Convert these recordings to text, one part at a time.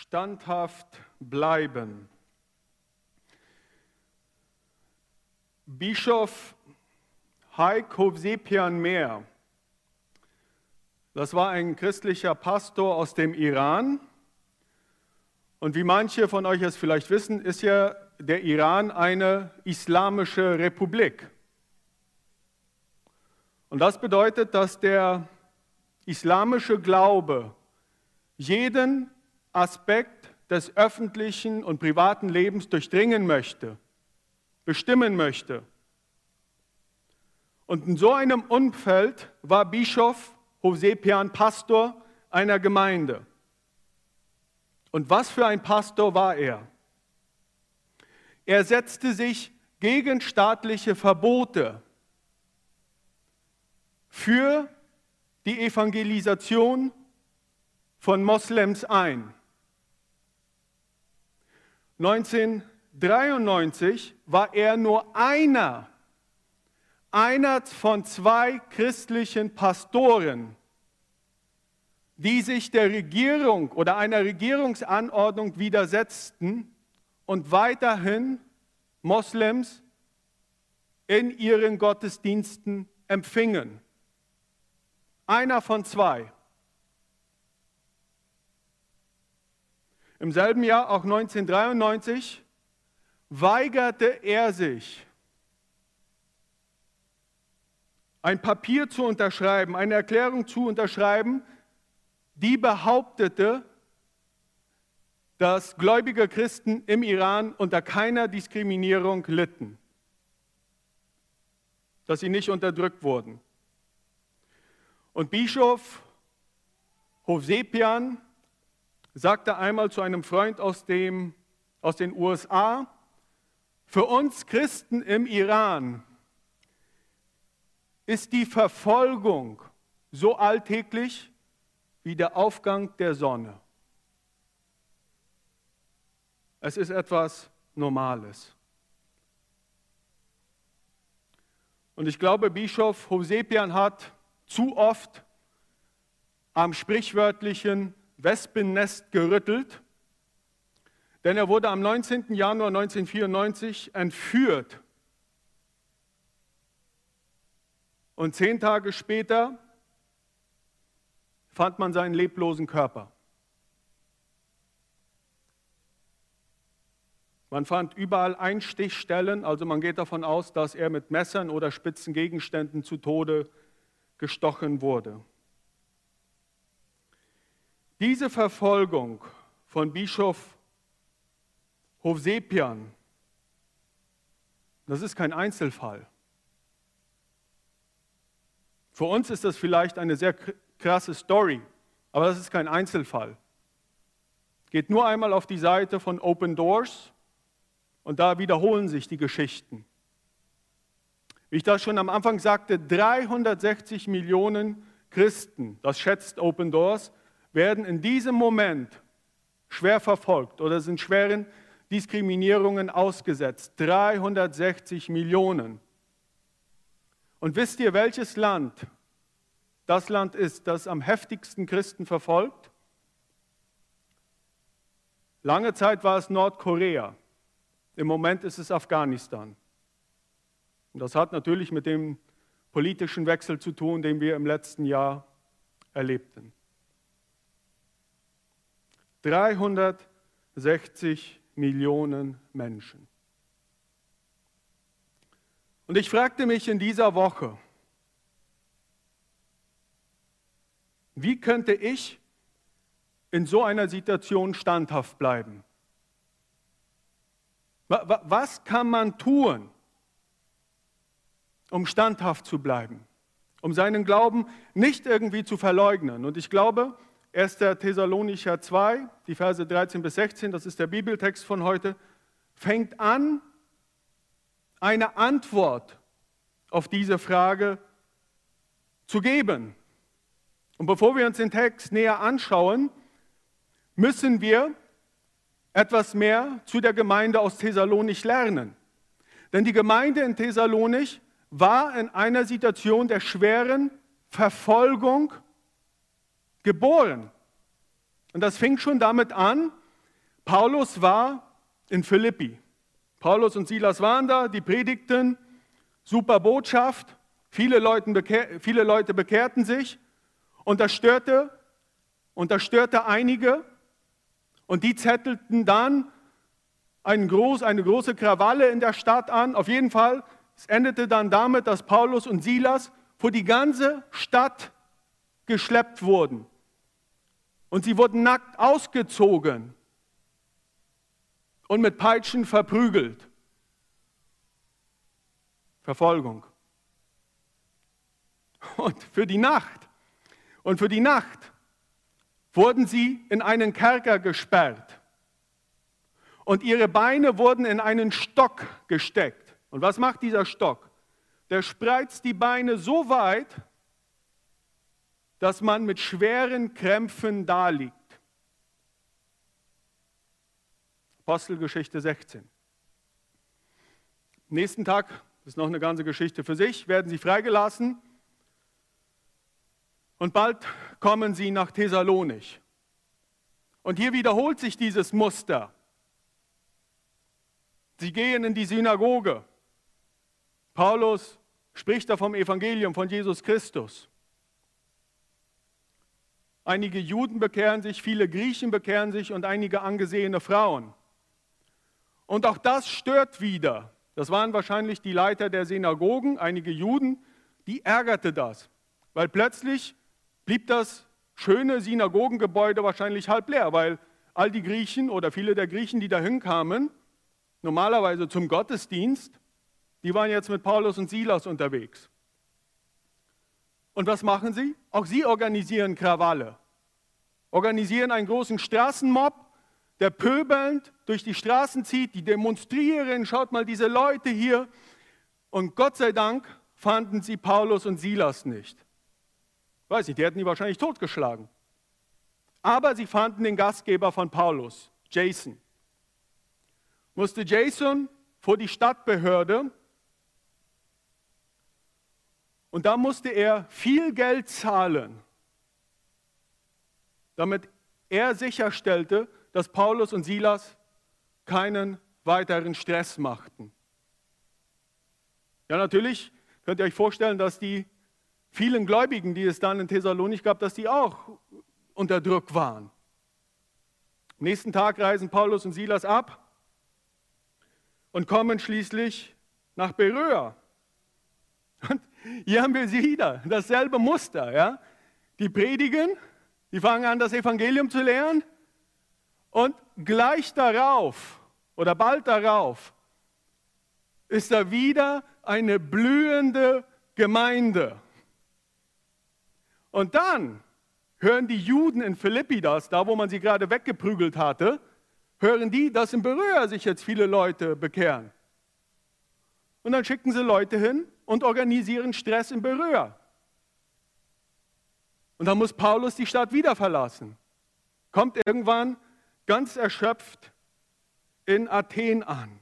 standhaft bleiben. Bischof Haik Hovsepian Meer, das war ein christlicher Pastor aus dem Iran. Und wie manche von euch es vielleicht wissen, ist ja der Iran eine islamische Republik. Und das bedeutet, dass der islamische Glaube jeden Aspekt des öffentlichen und privaten Lebens durchdringen möchte, bestimmen möchte. Und in so einem Umfeld war Bischof Hosepian Pastor einer Gemeinde. Und was für ein Pastor war er? Er setzte sich gegen staatliche Verbote für die Evangelisation von Moslems ein. 1993 war er nur einer, einer von zwei christlichen Pastoren, die sich der Regierung oder einer Regierungsanordnung widersetzten und weiterhin Moslems in ihren Gottesdiensten empfingen. Einer von zwei. Im selben Jahr, auch 1993, weigerte er sich, ein Papier zu unterschreiben, eine Erklärung zu unterschreiben, die behauptete, dass gläubige Christen im Iran unter keiner Diskriminierung litten, dass sie nicht unterdrückt wurden. Und Bischof Hovsepian sagte einmal zu einem Freund aus, dem, aus den USA, für uns Christen im Iran ist die Verfolgung so alltäglich wie der Aufgang der Sonne. Es ist etwas Normales. Und ich glaube, Bischof Hosepian hat zu oft am sprichwörtlichen Wespennest gerüttelt, denn er wurde am 19. Januar 1994 entführt. Und zehn Tage später fand man seinen leblosen Körper. Man fand überall Einstichstellen, also man geht davon aus, dass er mit Messern oder spitzen Gegenständen zu Tode gestochen wurde. Diese Verfolgung von Bischof Hovsepian, das ist kein Einzelfall. Für uns ist das vielleicht eine sehr krasse Story, aber das ist kein Einzelfall. Geht nur einmal auf die Seite von Open Doors und da wiederholen sich die Geschichten. Wie ich das schon am Anfang sagte, 360 Millionen Christen, das schätzt Open Doors, werden in diesem Moment schwer verfolgt oder sind schweren Diskriminierungen ausgesetzt. 360 Millionen. Und wisst ihr, welches Land das Land ist, das am heftigsten Christen verfolgt? Lange Zeit war es Nordkorea. Im Moment ist es Afghanistan. Und das hat natürlich mit dem politischen Wechsel zu tun, den wir im letzten Jahr erlebten. 360 Millionen Menschen. Und ich fragte mich in dieser Woche, wie könnte ich in so einer Situation standhaft bleiben? Was kann man tun, um standhaft zu bleiben, um seinen Glauben nicht irgendwie zu verleugnen? Und ich glaube, 1. Thessalonicher 2, die Verse 13 bis 16, das ist der Bibeltext von heute, fängt an, eine Antwort auf diese Frage zu geben. Und bevor wir uns den Text näher anschauen, müssen wir etwas mehr zu der Gemeinde aus Thessalonich lernen. Denn die Gemeinde in Thessalonich war in einer Situation der schweren Verfolgung geboren. Und das fing schon damit an, Paulus war in Philippi. Paulus und Silas waren da, die predigten, super Botschaft, viele Leute, bekehr, viele Leute bekehrten sich und das störte, und das störte einige und die zettelten dann einen groß, eine große Krawalle in der Stadt an. Auf jeden Fall, es endete dann damit, dass Paulus und Silas vor die ganze Stadt geschleppt wurden. Und sie wurden nackt ausgezogen und mit Peitschen verprügelt. Verfolgung. Und für die Nacht, und für die Nacht wurden sie in einen Kerker gesperrt. Und ihre Beine wurden in einen Stock gesteckt. Und was macht dieser Stock? Der spreizt die Beine so weit, dass man mit schweren Krämpfen daliegt. Apostelgeschichte 16. nächsten Tag, das ist noch eine ganze Geschichte für sich, werden sie freigelassen und bald kommen sie nach Thessalonich. Und hier wiederholt sich dieses Muster. Sie gehen in die Synagoge. Paulus spricht da vom Evangelium von Jesus Christus. Einige Juden bekehren sich, viele Griechen bekehren sich und einige angesehene Frauen. Und auch das stört wieder. Das waren wahrscheinlich die Leiter der Synagogen, einige Juden, die ärgerte das, weil plötzlich blieb das schöne Synagogengebäude wahrscheinlich halb leer, weil all die Griechen oder viele der Griechen, die dahin kamen, normalerweise zum Gottesdienst, die waren jetzt mit Paulus und Silas unterwegs. Und was machen sie? Auch sie organisieren Krawalle, organisieren einen großen Straßenmob der pöbelnd durch die Straßen zieht, die demonstrieren, schaut mal diese Leute hier. Und Gott sei Dank fanden sie Paulus und Silas nicht. Weiß nicht, die hätten die wahrscheinlich totgeschlagen. Aber sie fanden den Gastgeber von Paulus, Jason. Musste Jason vor die Stadtbehörde und da musste er viel Geld zahlen, damit er sicherstellte, dass Paulus und Silas keinen weiteren Stress machten. Ja, natürlich könnt ihr euch vorstellen, dass die vielen Gläubigen, die es dann in Thessalonik gab, dass die auch unter Druck waren. Am nächsten Tag reisen Paulus und Silas ab und kommen schließlich nach Beröa. Und hier haben wir sie wieder, dasselbe Muster. Ja? Die predigen, die fangen an, das Evangelium zu lehren und gleich darauf oder bald darauf ist da wieder eine blühende Gemeinde. Und dann hören die Juden in Philippi das, da wo man sie gerade weggeprügelt hatte, hören die, dass in Berührer sich jetzt viele Leute bekehren. Und dann schicken sie Leute hin und organisieren Stress in Berührer. Und dann muss Paulus die Stadt wieder verlassen. Kommt irgendwann ganz erschöpft in Athen an.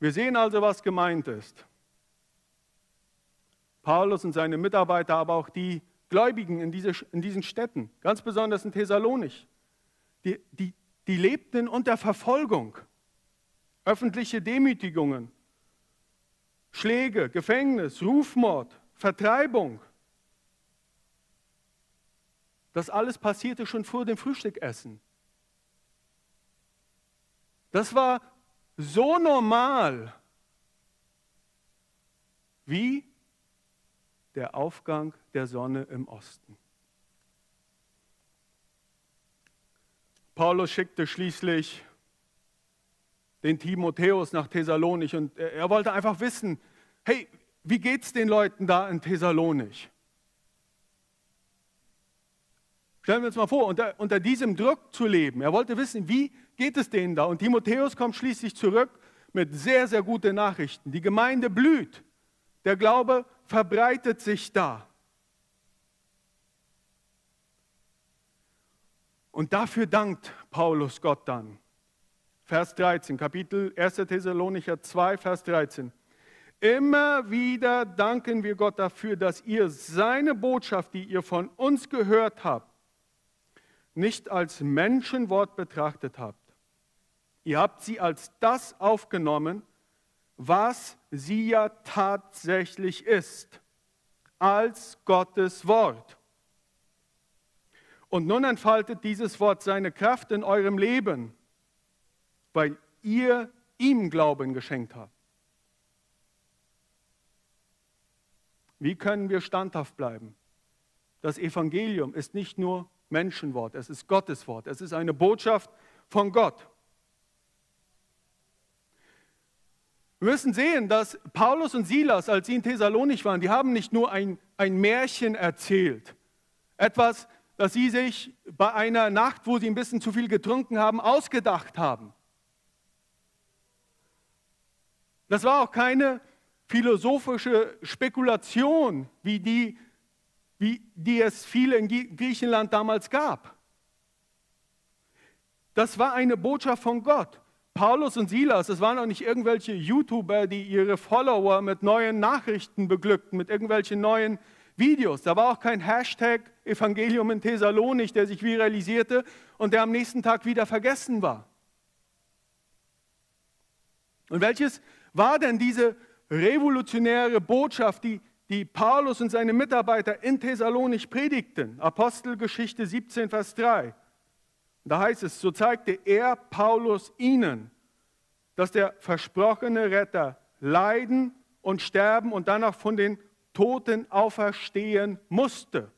Wir sehen also, was gemeint ist. Paulus und seine Mitarbeiter, aber auch die Gläubigen in, diese, in diesen Städten, ganz besonders in Thessalonich, die, die, die lebten unter Verfolgung, öffentliche Demütigungen, Schläge, Gefängnis, Rufmord, Vertreibung. Das alles passierte schon vor dem Frühstückessen. Das war so normal wie der Aufgang der Sonne im Osten. Paulus schickte schließlich den Timotheus nach Thessalonich und er wollte einfach wissen, hey, wie geht es den Leuten da in Thessalonich? Stellen wir uns mal vor, unter, unter diesem Druck zu leben. Er wollte wissen, wie geht es denen da? Und Timotheus kommt schließlich zurück mit sehr, sehr guten Nachrichten. Die Gemeinde blüht. Der Glaube verbreitet sich da. Und dafür dankt Paulus Gott dann. Vers 13, Kapitel 1. Thessalonicher 2, Vers 13. Immer wieder danken wir Gott dafür, dass ihr seine Botschaft, die ihr von uns gehört habt, nicht als Menschenwort betrachtet habt. Ihr habt sie als das aufgenommen, was sie ja tatsächlich ist, als Gottes Wort. Und nun entfaltet dieses Wort seine Kraft in eurem Leben, weil ihr ihm Glauben geschenkt habt. Wie können wir standhaft bleiben? Das Evangelium ist nicht nur Menschenwort, es ist Gottes Wort, es ist eine Botschaft von Gott. Wir müssen sehen, dass Paulus und Silas, als sie in Thessalonich waren, die haben nicht nur ein, ein Märchen erzählt, etwas, das sie sich bei einer Nacht, wo sie ein bisschen zu viel getrunken haben, ausgedacht haben. Das war auch keine philosophische Spekulation, wie die, wie die es viele in Griechenland damals gab. Das war eine Botschaft von Gott. Paulus und Silas, das waren auch nicht irgendwelche YouTuber, die ihre Follower mit neuen Nachrichten beglückten, mit irgendwelchen neuen Videos. Da war auch kein Hashtag Evangelium in Thessalonik, der sich viralisierte und der am nächsten Tag wieder vergessen war. Und welches war denn diese revolutionäre Botschaft, die, die Paulus und seine Mitarbeiter in Thessalonich predigten? Apostelgeschichte 17, Vers 3. Da heißt es, so zeigte er, Paulus, ihnen, dass der versprochene Retter leiden und sterben und danach von den Toten auferstehen musste.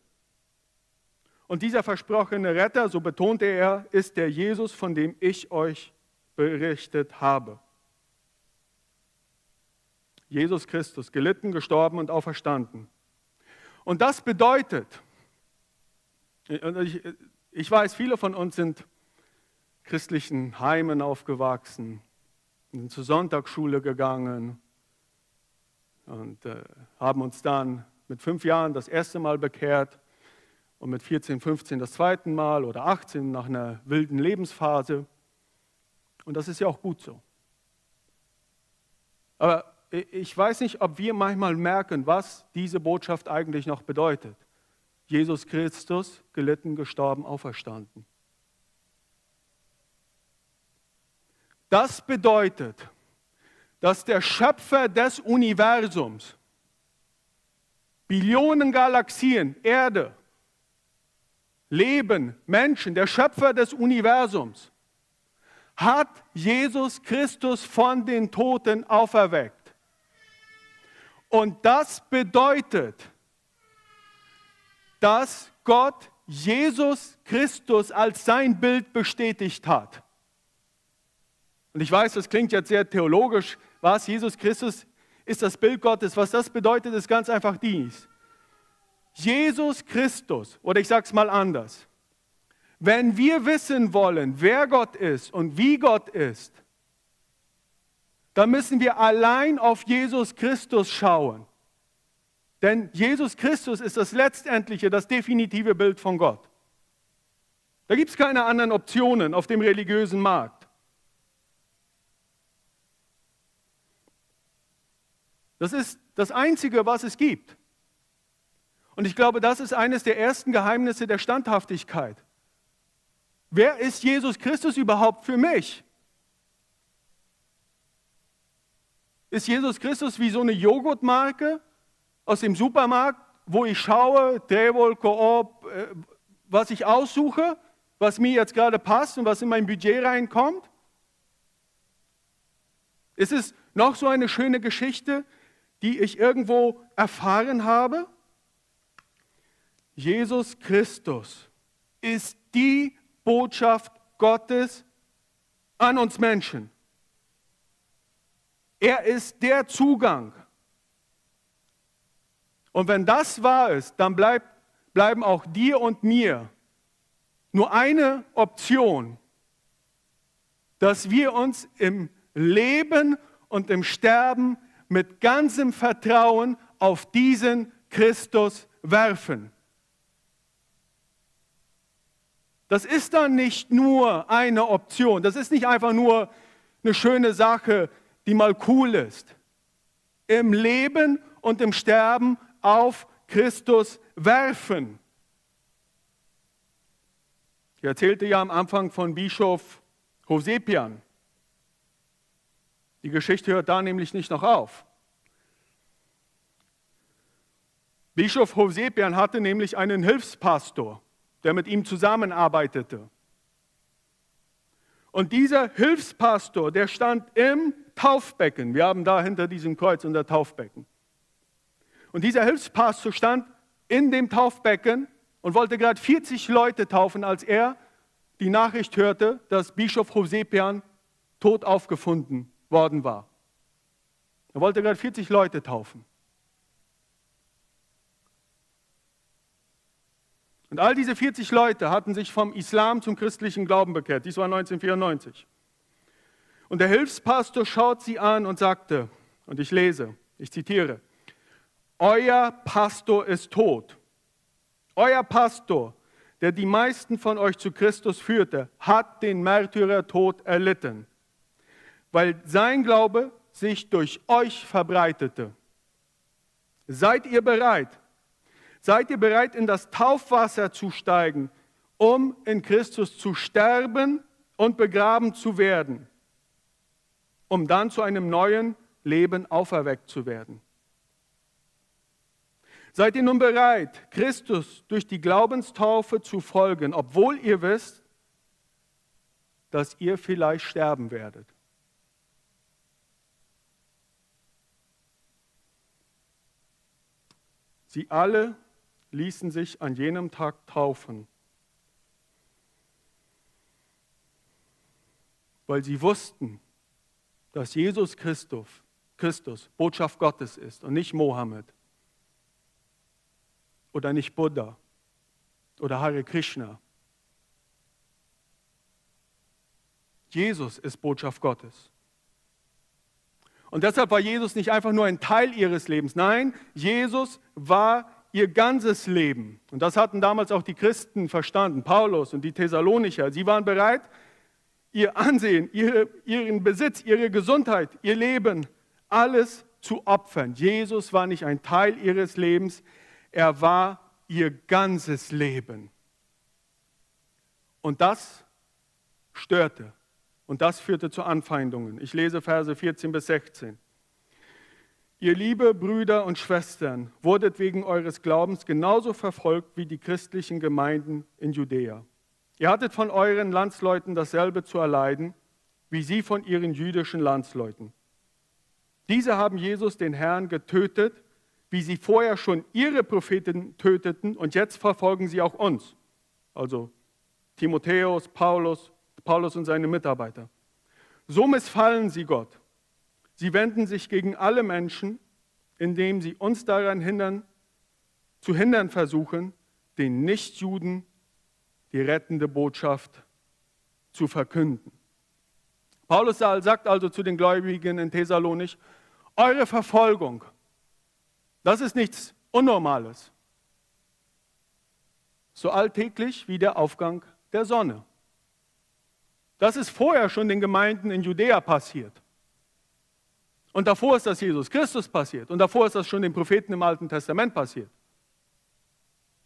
Und dieser versprochene Retter, so betonte er, ist der Jesus, von dem ich euch berichtet habe. Jesus Christus, gelitten, gestorben und auferstanden. Und das bedeutet, ich, ich weiß, viele von uns sind christlichen Heimen aufgewachsen, sind zur Sonntagsschule gegangen und äh, haben uns dann mit fünf Jahren das erste Mal bekehrt und mit 14, 15 das zweite Mal oder 18 nach einer wilden Lebensphase. Und das ist ja auch gut so. Aber ich weiß nicht, ob wir manchmal merken, was diese Botschaft eigentlich noch bedeutet. Jesus Christus, gelitten, gestorben, auferstanden. Das bedeutet, dass der Schöpfer des Universums, Billionen Galaxien, Erde, Leben, Menschen, der Schöpfer des Universums, hat Jesus Christus von den Toten auferweckt. Und das bedeutet, dass Gott Jesus Christus als sein Bild bestätigt hat. Und ich weiß, das klingt jetzt sehr theologisch. Was? Jesus Christus ist das Bild Gottes. Was das bedeutet, ist ganz einfach dies. Jesus Christus, oder ich sage es mal anders, wenn wir wissen wollen, wer Gott ist und wie Gott ist, dann müssen wir allein auf Jesus Christus schauen. Denn Jesus Christus ist das letztendliche, das definitive Bild von Gott. Da gibt es keine anderen Optionen auf dem religiösen Markt. Das ist das Einzige, was es gibt. Und ich glaube, das ist eines der ersten Geheimnisse der Standhaftigkeit. Wer ist Jesus Christus überhaupt für mich? Ist Jesus Christus wie so eine Joghurtmarke aus dem Supermarkt, wo ich schaue, Drehwohl, Coop, äh, was ich aussuche, was mir jetzt gerade passt und was in mein Budget reinkommt? Ist es noch so eine schöne Geschichte, die ich irgendwo erfahren habe? Jesus Christus ist die Botschaft Gottes an uns Menschen. Er ist der Zugang. Und wenn das wahr ist, dann bleibt, bleiben auch dir und mir nur eine Option, dass wir uns im Leben und im Sterben mit ganzem Vertrauen auf diesen Christus werfen. Das ist dann nicht nur eine Option, das ist nicht einfach nur eine schöne Sache, die mal cool ist. Im Leben und im Sterben auf Christus werfen. Ich erzählte ja am Anfang von Bischof Hosepian. Die Geschichte hört da nämlich nicht noch auf. Bischof Hosepian hatte nämlich einen Hilfspastor, der mit ihm zusammenarbeitete. Und dieser Hilfspastor, der stand im Taufbecken. Wir haben da hinter diesem Kreuz unser Taufbecken. Und dieser Hilfspastor stand in dem Taufbecken und wollte gerade 40 Leute taufen, als er die Nachricht hörte, dass Bischof Hosepian tot aufgefunden worden war. Er wollte gerade 40 Leute taufen. Und all diese 40 Leute hatten sich vom Islam zum christlichen Glauben bekehrt. Dies war 1994. Und der Hilfspastor schaut sie an und sagte, und ich lese, ich zitiere, Euer Pastor ist tot. Euer Pastor, der die meisten von euch zu Christus führte, hat den Märtyrertod erlitten, weil sein Glaube sich durch euch verbreitete. Seid ihr bereit? Seid ihr bereit, in das Taufwasser zu steigen, um in Christus zu sterben und begraben zu werden, um dann zu einem neuen Leben auferweckt zu werden? Seid ihr nun bereit, Christus durch die Glaubenstaufe zu folgen, obwohl ihr wisst, dass ihr vielleicht sterben werdet? Sie alle ließen sich an jenem Tag taufen, weil sie wussten, dass Jesus Christus, Christus Botschaft Gottes ist und nicht Mohammed oder nicht Buddha oder Hare Krishna. Jesus ist Botschaft Gottes. Und deshalb war Jesus nicht einfach nur ein Teil ihres Lebens. Nein, Jesus war ihr ganzes Leben. Und das hatten damals auch die Christen verstanden, Paulus und die Thessalonicher. Sie waren bereit, ihr Ansehen, ihre, ihren Besitz, ihre Gesundheit, ihr Leben, alles zu opfern. Jesus war nicht ein Teil ihres Lebens, er war ihr ganzes Leben. Und das störte und das führte zu Anfeindungen. Ich lese Verse 14 bis 16. Ihr liebe Brüder und Schwestern, wurdet wegen eures Glaubens genauso verfolgt wie die christlichen Gemeinden in Judäa. Ihr hattet von euren Landsleuten dasselbe zu erleiden, wie sie von ihren jüdischen Landsleuten. Diese haben Jesus, den Herrn, getötet wie sie vorher schon ihre Propheten töteten und jetzt verfolgen sie auch uns. Also Timotheus, Paulus, Paulus und seine Mitarbeiter. So missfallen sie Gott. Sie wenden sich gegen alle Menschen, indem sie uns daran hindern, zu hindern versuchen, den Nichtjuden die rettende Botschaft zu verkünden. Paulus sagt also zu den Gläubigen in Thessalonich, eure Verfolgung, das ist nichts Unnormales. So alltäglich wie der Aufgang der Sonne. Das ist vorher schon den Gemeinden in Judäa passiert. Und davor ist das Jesus Christus passiert. Und davor ist das schon den Propheten im Alten Testament passiert.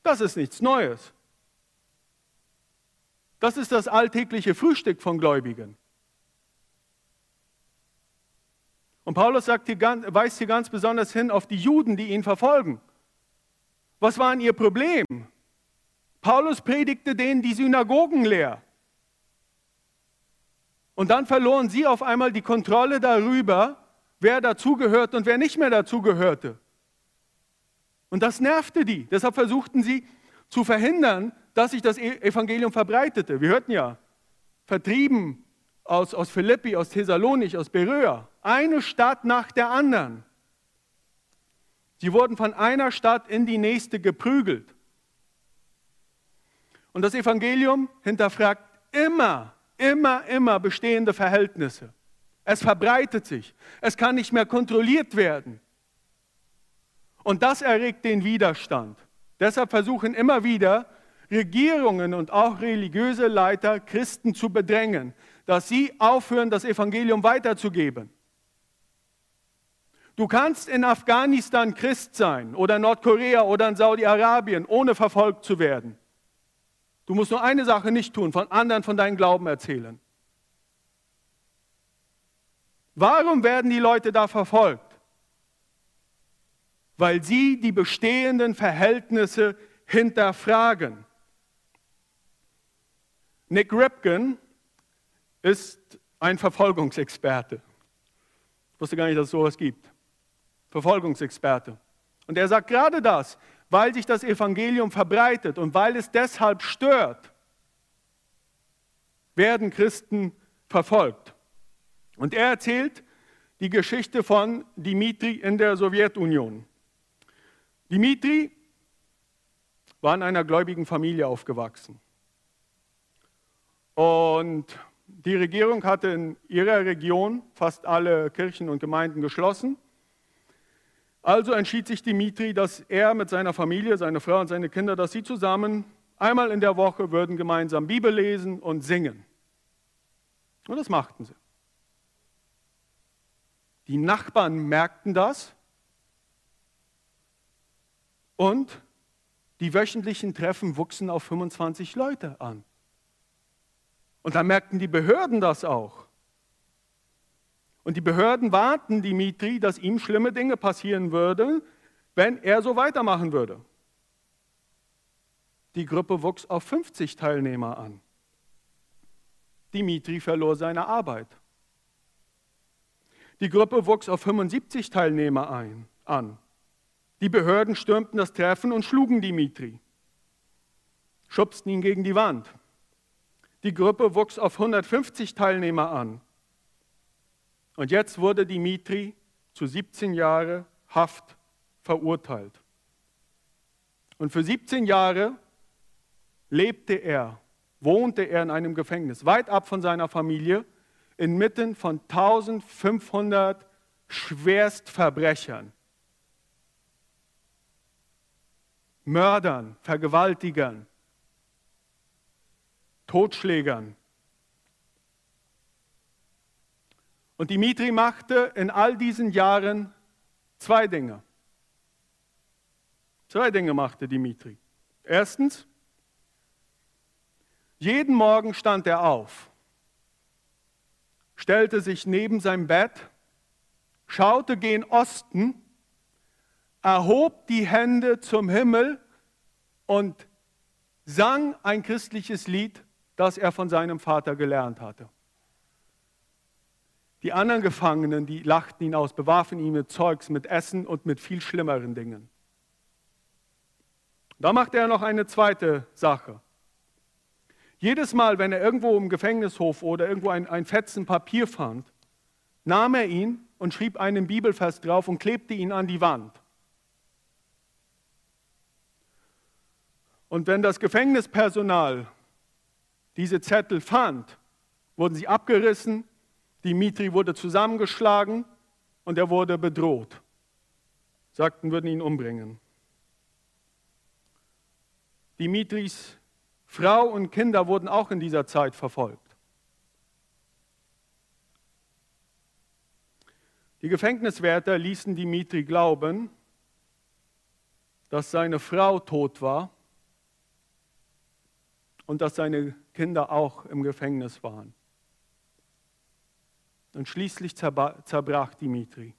Das ist nichts Neues. Das ist das alltägliche Frühstück von Gläubigen. Und Paulus sagt hier, weist hier ganz besonders hin auf die Juden, die ihn verfolgen. Was war ihr Problem? Paulus predigte denen die Synagogen leer. Und dann verloren sie auf einmal die Kontrolle darüber, wer dazugehört und wer nicht mehr dazugehörte. Und das nervte die. Deshalb versuchten sie zu verhindern, dass sich das e- Evangelium verbreitete. Wir hörten ja, vertrieben aus, aus Philippi, aus Thessalonich, aus Beröa. Eine Stadt nach der anderen. Sie wurden von einer Stadt in die nächste geprügelt. Und das Evangelium hinterfragt immer, immer, immer bestehende Verhältnisse. Es verbreitet sich. Es kann nicht mehr kontrolliert werden. Und das erregt den Widerstand. Deshalb versuchen immer wieder Regierungen und auch religiöse Leiter Christen zu bedrängen, dass sie aufhören, das Evangelium weiterzugeben. Du kannst in Afghanistan Christ sein oder Nordkorea oder in Saudi-Arabien, ohne verfolgt zu werden. Du musst nur eine Sache nicht tun, von anderen von deinem Glauben erzählen. Warum werden die Leute da verfolgt? Weil sie die bestehenden Verhältnisse hinterfragen. Nick Ripken ist ein Verfolgungsexperte. Ich wusste gar nicht, dass es sowas gibt. Verfolgungsexperte. Und er sagt gerade das, weil sich das Evangelium verbreitet und weil es deshalb stört, werden Christen verfolgt. Und er erzählt die Geschichte von Dimitri in der Sowjetunion. Dimitri war in einer gläubigen Familie aufgewachsen. Und die Regierung hatte in ihrer Region fast alle Kirchen und Gemeinden geschlossen. Also entschied sich Dimitri, dass er mit seiner Familie, seine Frau und seine Kinder, dass sie zusammen einmal in der Woche würden gemeinsam Bibel lesen und singen. Und das machten sie. Die Nachbarn merkten das und die wöchentlichen Treffen wuchsen auf 25 Leute an. Und dann merkten die Behörden das auch. Und die Behörden warnten Dimitri, dass ihm schlimme Dinge passieren würden, wenn er so weitermachen würde. Die Gruppe wuchs auf 50 Teilnehmer an. Dimitri verlor seine Arbeit. Die Gruppe wuchs auf 75 Teilnehmer ein, an. Die Behörden stürmten das Treffen und schlugen Dimitri, schubsten ihn gegen die Wand. Die Gruppe wuchs auf 150 Teilnehmer an. Und jetzt wurde Dimitri zu 17 Jahre Haft verurteilt. Und für 17 Jahre lebte er, wohnte er in einem Gefängnis, weit ab von seiner Familie, inmitten von 1500 Schwerstverbrechern, Mördern, Vergewaltigern, Totschlägern, Und Dimitri machte in all diesen Jahren zwei Dinge. Zwei Dinge machte Dimitri. Erstens, jeden Morgen stand er auf, stellte sich neben sein Bett, schaute gen Osten, erhob die Hände zum Himmel und sang ein christliches Lied, das er von seinem Vater gelernt hatte. Die anderen Gefangenen, die lachten ihn aus, bewarfen ihn mit Zeugs, mit Essen und mit viel schlimmeren Dingen. Da machte er noch eine zweite Sache. Jedes Mal, wenn er irgendwo im Gefängnishof oder irgendwo ein, ein Fetzen Papier fand, nahm er ihn und schrieb einen Bibelvers drauf und klebte ihn an die Wand. Und wenn das Gefängnispersonal diese Zettel fand, wurden sie abgerissen Dimitri wurde zusammengeschlagen und er wurde bedroht. Sagten, würden ihn umbringen. Dimitris Frau und Kinder wurden auch in dieser Zeit verfolgt. Die Gefängniswärter ließen Dimitri glauben, dass seine Frau tot war und dass seine Kinder auch im Gefängnis waren. Und schließlich zerbrach Dimitri.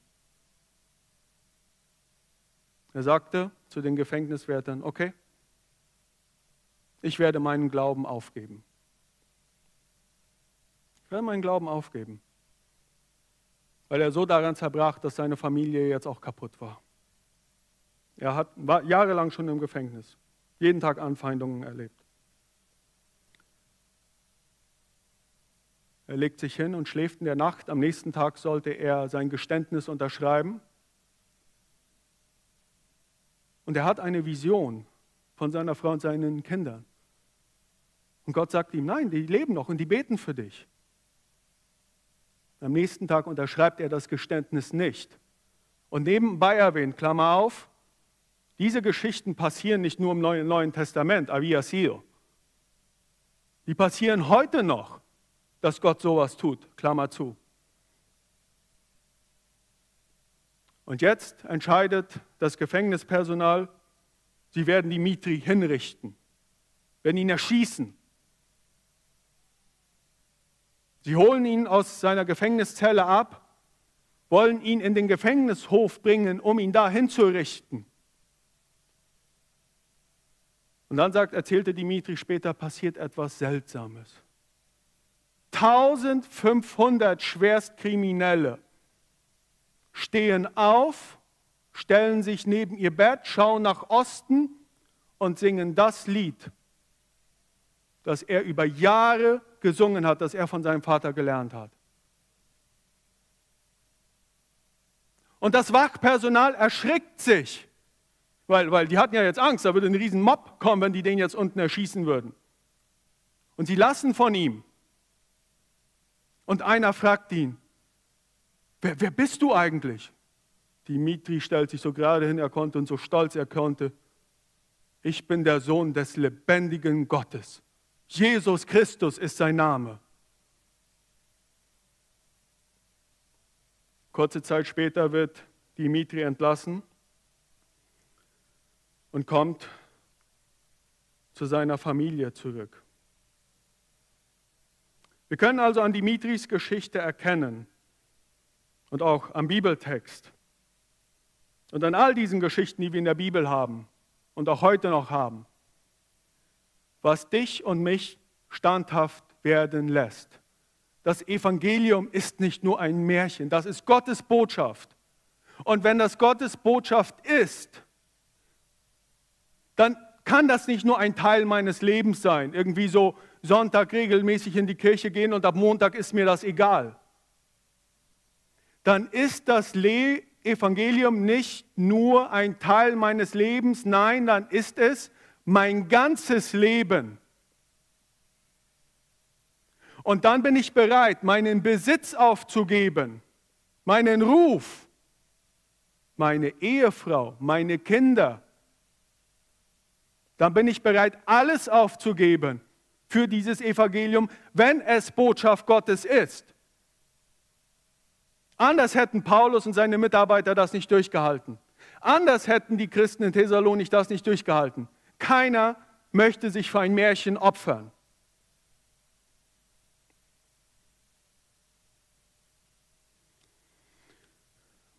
Er sagte zu den Gefängniswärtern, okay, ich werde meinen Glauben aufgeben. Ich werde meinen Glauben aufgeben. Weil er so daran zerbrach, dass seine Familie jetzt auch kaputt war. Er hat, war jahrelang schon im Gefängnis, jeden Tag Anfeindungen erlebt. Er legt sich hin und schläft in der Nacht. Am nächsten Tag sollte er sein Geständnis unterschreiben. Und er hat eine Vision von seiner Frau und seinen Kindern. Und Gott sagt ihm, nein, die leben noch und die beten für dich. Am nächsten Tag unterschreibt er das Geständnis nicht. Und nebenbei erwähnt, Klammer auf, diese Geschichten passieren nicht nur im Neuen, Neuen Testament, Avia Sio. Die passieren heute noch dass Gott sowas tut. Klammer zu. Und jetzt entscheidet das Gefängnispersonal, sie werden Dimitri hinrichten, werden ihn erschießen. Sie holen ihn aus seiner Gefängniszelle ab, wollen ihn in den Gefängnishof bringen, um ihn da hinzurichten. Und dann sagt, erzählte Dimitri später, passiert etwas Seltsames. 1500 Schwerstkriminelle stehen auf, stellen sich neben ihr Bett, schauen nach Osten und singen das Lied, das er über Jahre gesungen hat, das er von seinem Vater gelernt hat. Und das Wachpersonal erschrickt sich, weil, weil die hatten ja jetzt Angst, da würde ein riesen Mob kommen, wenn die den jetzt unten erschießen würden. Und sie lassen von ihm. Und einer fragt ihn, wer, wer bist du eigentlich? Dimitri stellt sich so gerade hin, er konnte und so stolz er konnte. Ich bin der Sohn des lebendigen Gottes. Jesus Christus ist sein Name. Kurze Zeit später wird Dimitri entlassen und kommt zu seiner Familie zurück. Wir können also an Dimitris Geschichte erkennen und auch am Bibeltext und an all diesen Geschichten, die wir in der Bibel haben und auch heute noch haben, was dich und mich standhaft werden lässt. Das Evangelium ist nicht nur ein Märchen, das ist Gottes Botschaft. Und wenn das Gottes Botschaft ist, dann kann das nicht nur ein Teil meines Lebens sein, irgendwie so Sonntag regelmäßig in die Kirche gehen und ab Montag ist mir das egal. Dann ist das Le Evangelium nicht nur ein Teil meines Lebens, nein, dann ist es mein ganzes Leben. Und dann bin ich bereit, meinen Besitz aufzugeben, meinen Ruf, meine Ehefrau, meine Kinder. Dann bin ich bereit, alles aufzugeben für dieses Evangelium, wenn es Botschaft Gottes ist. Anders hätten Paulus und seine Mitarbeiter das nicht durchgehalten. Anders hätten die Christen in Thessalonik das nicht durchgehalten. Keiner möchte sich für ein Märchen opfern.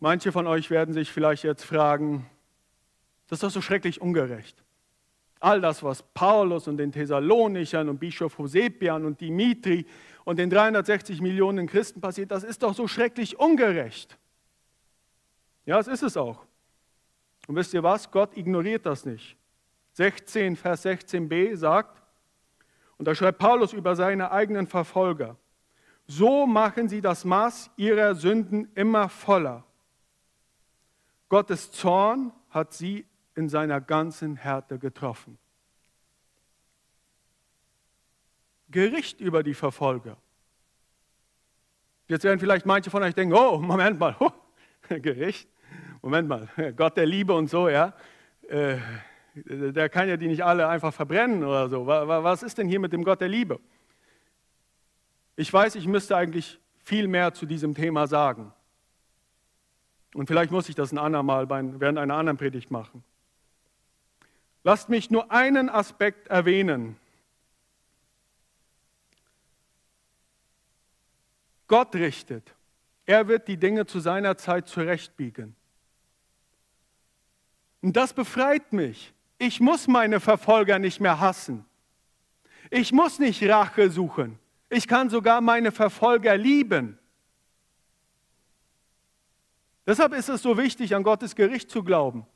Manche von euch werden sich vielleicht jetzt fragen, das ist doch so schrecklich ungerecht. All das, was Paulus und den Thessalonichern und Bischof Hosepian und Dimitri und den 360 Millionen Christen passiert, das ist doch so schrecklich ungerecht. Ja, es ist es auch. Und wisst ihr was? Gott ignoriert das nicht. 16, Vers 16b sagt, und da schreibt Paulus über seine eigenen Verfolger, so machen sie das Maß ihrer Sünden immer voller. Gottes Zorn hat sie in seiner ganzen Härte getroffen. Gericht über die Verfolger. Jetzt werden vielleicht manche von euch denken, oh, Moment mal, oh, Gericht, Moment mal, Gott der Liebe und so, ja, äh, der kann ja die nicht alle einfach verbrennen oder so. Was ist denn hier mit dem Gott der Liebe? Ich weiß, ich müsste eigentlich viel mehr zu diesem Thema sagen. Und vielleicht muss ich das ein andermal während einer anderen Predigt machen. Lasst mich nur einen Aspekt erwähnen. Gott richtet. Er wird die Dinge zu seiner Zeit zurechtbiegen. Und das befreit mich. Ich muss meine Verfolger nicht mehr hassen. Ich muss nicht Rache suchen. Ich kann sogar meine Verfolger lieben. Deshalb ist es so wichtig, an Gottes Gericht zu glauben.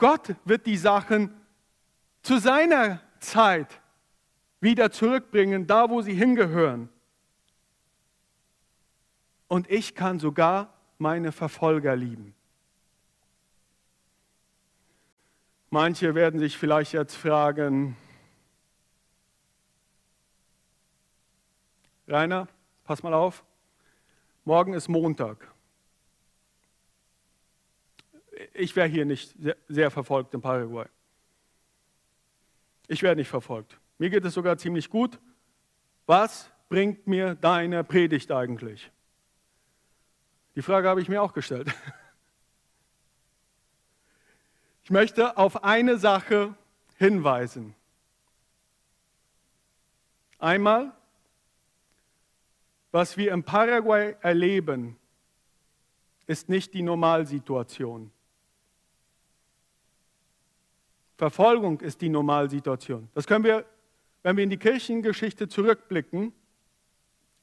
Gott wird die Sachen zu seiner Zeit wieder zurückbringen, da wo sie hingehören. Und ich kann sogar meine Verfolger lieben. Manche werden sich vielleicht jetzt fragen, Rainer, pass mal auf, morgen ist Montag ich wäre hier nicht sehr, sehr verfolgt in Paraguay. Ich werde nicht verfolgt. Mir geht es sogar ziemlich gut. Was bringt mir deine Predigt eigentlich? Die Frage habe ich mir auch gestellt. Ich möchte auf eine Sache hinweisen. Einmal, was wir in Paraguay erleben, ist nicht die Normalsituation. Verfolgung ist die Normalsituation. Das können wir, wenn wir in die Kirchengeschichte zurückblicken,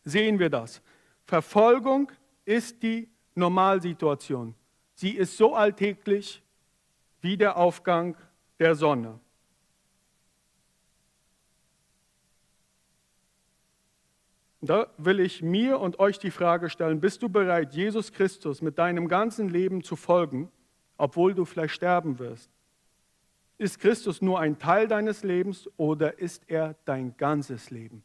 sehen wir das. Verfolgung ist die Normalsituation. Sie ist so alltäglich wie der Aufgang der Sonne. Da will ich mir und euch die Frage stellen, bist du bereit, Jesus Christus mit deinem ganzen Leben zu folgen, obwohl du vielleicht sterben wirst? Ist Christus nur ein Teil deines Lebens oder ist er dein ganzes Leben?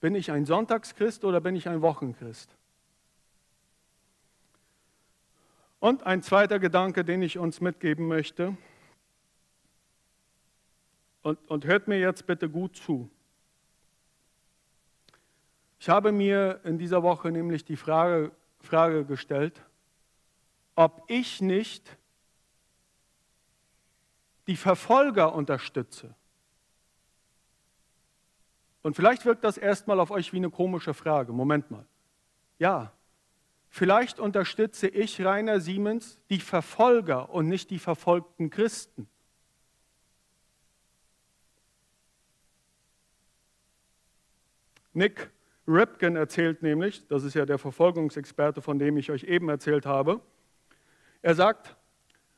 Bin ich ein Sonntagschrist oder bin ich ein Wochenchrist? Und ein zweiter Gedanke, den ich uns mitgeben möchte. Und, und hört mir jetzt bitte gut zu. Ich habe mir in dieser Woche nämlich die Frage, Frage gestellt, ob ich nicht die Verfolger unterstütze. Und vielleicht wirkt das erstmal auf euch wie eine komische Frage. Moment mal. Ja, vielleicht unterstütze ich, Rainer Siemens, die Verfolger und nicht die verfolgten Christen. Nick Ripken erzählt nämlich, das ist ja der Verfolgungsexperte, von dem ich euch eben erzählt habe, er sagt,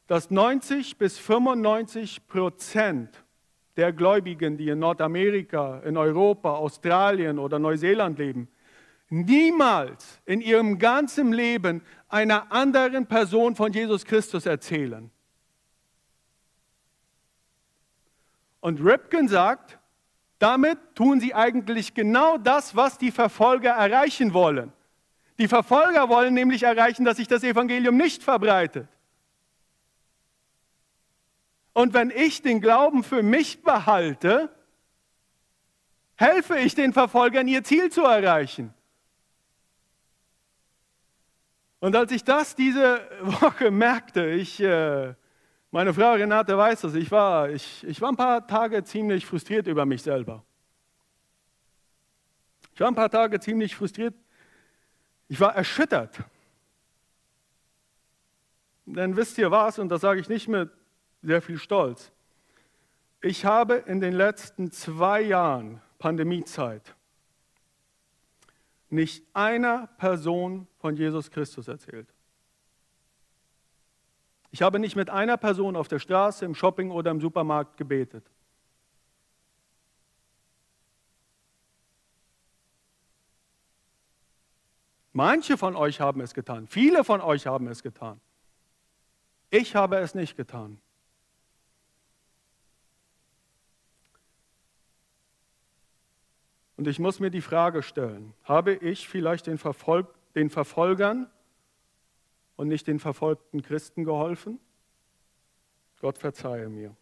dass 90 bis 95 Prozent der Gläubigen, die in Nordamerika, in Europa, Australien oder Neuseeland leben, niemals in ihrem ganzen Leben einer anderen Person von Jesus Christus erzählen. Und Ripken sagt, damit tun sie eigentlich genau das, was die Verfolger erreichen wollen. Die Verfolger wollen nämlich erreichen, dass sich das Evangelium nicht verbreitet. Und wenn ich den Glauben für mich behalte, helfe ich den Verfolgern, ihr Ziel zu erreichen. Und als ich das diese Woche merkte, ich, äh, meine Frau Renate weiß das, ich war, ich, ich war ein paar Tage ziemlich frustriert über mich selber. Ich war ein paar Tage ziemlich frustriert. Ich war erschüttert. Denn wisst ihr was, und das sage ich nicht mit sehr viel Stolz. Ich habe in den letzten zwei Jahren Pandemiezeit nicht einer Person von Jesus Christus erzählt. Ich habe nicht mit einer Person auf der Straße, im Shopping oder im Supermarkt gebetet. Manche von euch haben es getan, viele von euch haben es getan. Ich habe es nicht getan. Und ich muss mir die Frage stellen, habe ich vielleicht den, Verfolg den Verfolgern und nicht den verfolgten Christen geholfen? Gott verzeihe mir.